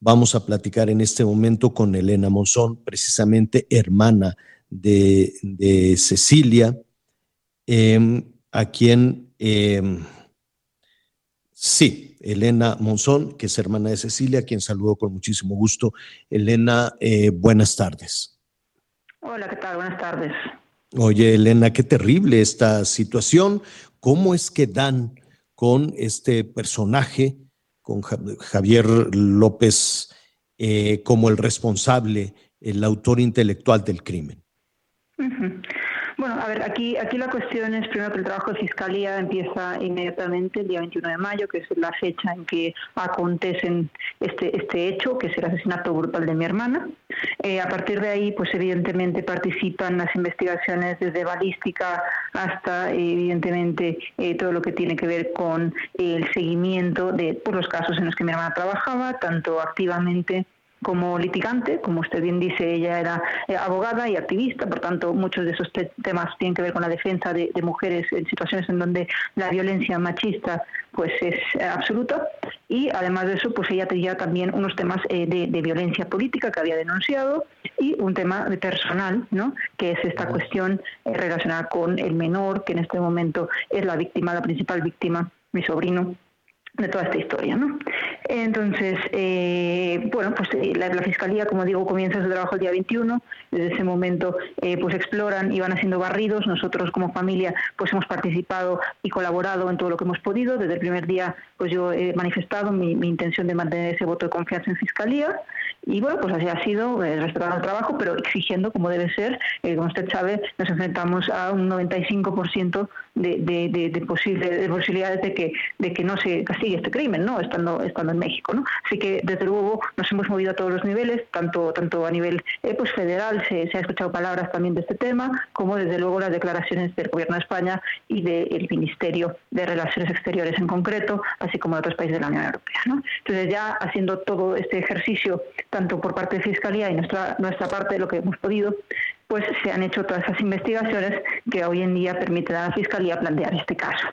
Vamos a platicar en este momento con Elena Monzón, precisamente hermana de, de Cecilia, eh, a quien, eh, sí, Elena Monzón, que es hermana de Cecilia, a quien saludo con muchísimo gusto. Elena, eh, buenas tardes. Hola, ¿qué tal? Buenas tardes. Oye, Elena, qué terrible esta situación. ¿Cómo es que dan con este personaje, con Javier López, eh, como el responsable, el autor intelectual del crimen? Bueno, a ver, aquí, aquí la cuestión es primero que el trabajo de fiscalía empieza inmediatamente el día 21 de mayo, que es la fecha en que acontecen este, este hecho, que es el asesinato brutal de mi hermana. Eh, a partir de ahí, pues evidentemente participan las investigaciones desde balística hasta, evidentemente, eh, todo lo que tiene que ver con el seguimiento de por los casos en los que mi hermana trabajaba, tanto activamente como litigante, como usted bien dice, ella era eh, abogada y activista, por tanto muchos de esos te temas tienen que ver con la defensa de, de, mujeres en situaciones en donde la violencia machista pues es eh, absoluta y además de eso pues ella tenía también unos temas eh, de, de, violencia política que había denunciado y un tema personal, ¿no? que es esta cuestión relacionada con el menor, que en este momento es la víctima, la principal víctima, mi sobrino de toda esta historia, ¿no? Entonces, eh, bueno, pues la, la, Fiscalía, como digo, comienza su trabajo el día 21, desde ese momento eh, pues exploran y van haciendo barridos, nosotros como familia pues hemos participado y colaborado en todo lo que hemos podido, desde el primer día pues yo he manifestado mi intención de mantener ese voto de confianza en Fiscalía y bueno, pues así ha sido, eh, respetando el trabajo, pero exigiendo como debe ser, eh, como usted sabe, nos enfrentamos a un 95% de, de, de, de, posible, de posibilidades de que, de que no se castigue este crimen, ¿no? Estando, en México, ¿no? Así que desde luego nos hemos movido a todos los niveles, tanto, tanto a nivel eh, pues federal se, se ha escuchado palabras también de este tema, como desde luego las declaraciones del Gobierno de España y del Ministerio de Relaciones Exteriores en concreto, así como de otros países de la Unión Europea, ¿no? Entonces ya haciendo todo este ejercicio tanto por parte de Fiscalía y nuestra, nuestra parte lo que hemos podido, pues se han hecho todas esas investigaciones que hoy en día permiten a la Fiscalía plantear este caso.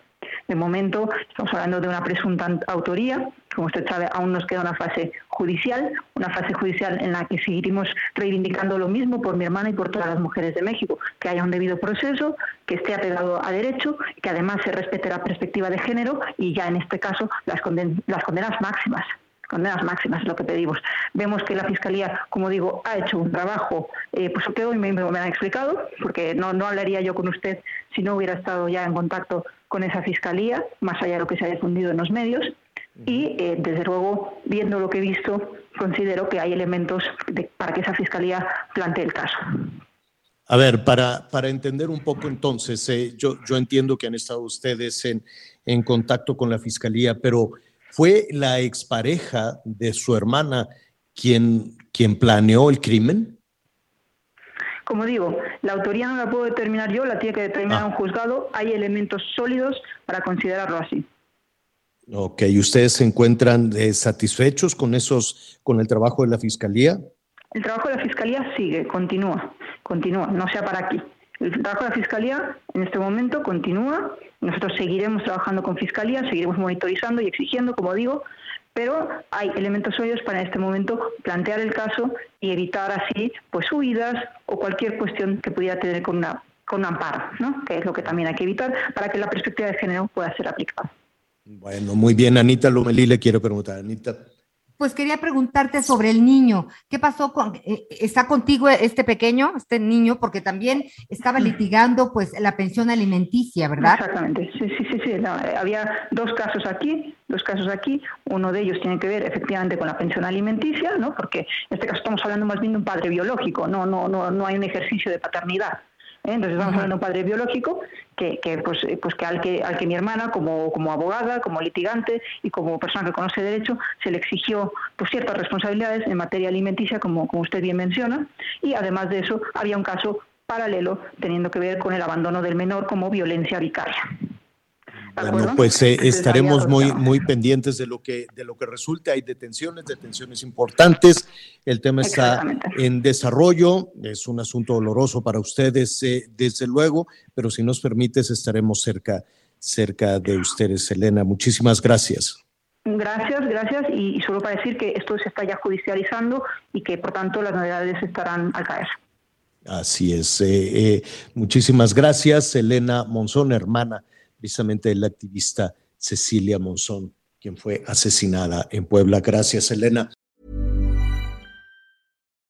De momento estamos hablando de una presunta autoría, como usted sabe, aún nos queda una fase judicial, una fase judicial en la que seguiremos reivindicando lo mismo por mi hermana y por todas las mujeres de México, que haya un debido proceso, que esté apegado a derecho, que además se respete la perspectiva de género y ya en este caso las, conden las condenas máximas condenas máximas es lo que pedimos. Vemos que la Fiscalía, como digo, ha hecho un trabajo, eh, pues que hoy me, me, han explicado, porque no, no hablaría yo con usted si no hubiera estado ya en contacto con esa Fiscalía, más allá de lo que se ha difundido en los medios. Y eh, desde luego, viendo lo que he visto, considero que hay elementos de, para que esa Fiscalía plantee el caso. A ver, para, para entender un poco entonces, eh, yo, yo entiendo que han estado ustedes en, en contacto con la Fiscalía, pero ¿Fue la expareja de su hermana quien, quien planeó el crimen? Como digo, la autoría no la puedo determinar yo, la tiene que determinar ah. un juzgado. Hay elementos sólidos para considerarlo así. Ok, ¿y ustedes se encuentran eh, satisfechos con esos, con el trabajo de la fiscalía? El trabajo de la fiscalía sigue, continúa, continúa, no sea para aquí. El trabajo de la Fiscalía en este momento continúa. Nosotros seguiremos trabajando con Fiscalía, seguiremos monitorizando y exigiendo, como digo, pero hay elementos sólidos para en este momento plantear el caso y evitar así pues huidas o cualquier cuestión que pudiera tener con una con un amparo, ¿no? que es lo que también hay que evitar para que la perspectiva de género pueda ser aplicada. Bueno, muy bien, Anita Lomelí le quiero preguntar, Anita. Pues quería preguntarte sobre el niño. ¿Qué pasó con eh, está contigo este pequeño, este niño, porque también estaba litigando pues la pensión alimenticia, ¿verdad? Exactamente. Sí, sí, sí, sí. No, había dos casos aquí, dos casos aquí. Uno de ellos tiene que ver efectivamente con la pensión alimenticia, ¿no? Porque en este caso estamos hablando más bien de un padre biológico, no no no no hay un ejercicio de paternidad. ¿Eh? Entonces estamos hablando de un padre biológico que, que pues, eh, pues que al que al que mi hermana como, como abogada, como litigante y como persona que conoce derecho se le exigió pues ciertas responsabilidades en materia alimenticia como, como usted bien menciona y además de eso había un caso paralelo teniendo que ver con el abandono del menor como violencia vicaria. Bueno, pues eh, estaremos muy, muy pendientes de lo que de lo que resulte. Hay detenciones, detenciones importantes. El tema está en desarrollo. Es un asunto doloroso para ustedes, eh, desde luego, pero si nos permites, estaremos cerca, cerca de ustedes, Elena. Muchísimas gracias. Gracias, gracias. Y, solo para decir que esto se está ya judicializando y que, por tanto, las novedades estarán al caer. Así es. Eh, muchísimas gracias, Elena Monzón, hermana precisamente la activista Cecilia Monzón, quien fue asesinada en Puebla. Gracias, Elena.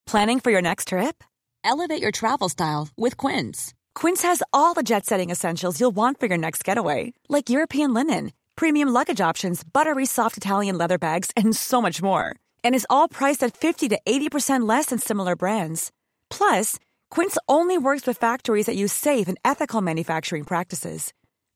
Planning for your next trip? Elevate your travel style with Quince. Quince has all the jet setting essentials you'll want for your next getaway, like European linen, premium luggage options, buttery soft Italian leather bags, and so much more. And is all priced at 50 to 80% less than similar brands. Plus, Quince only works with factories that use safe and ethical manufacturing practices.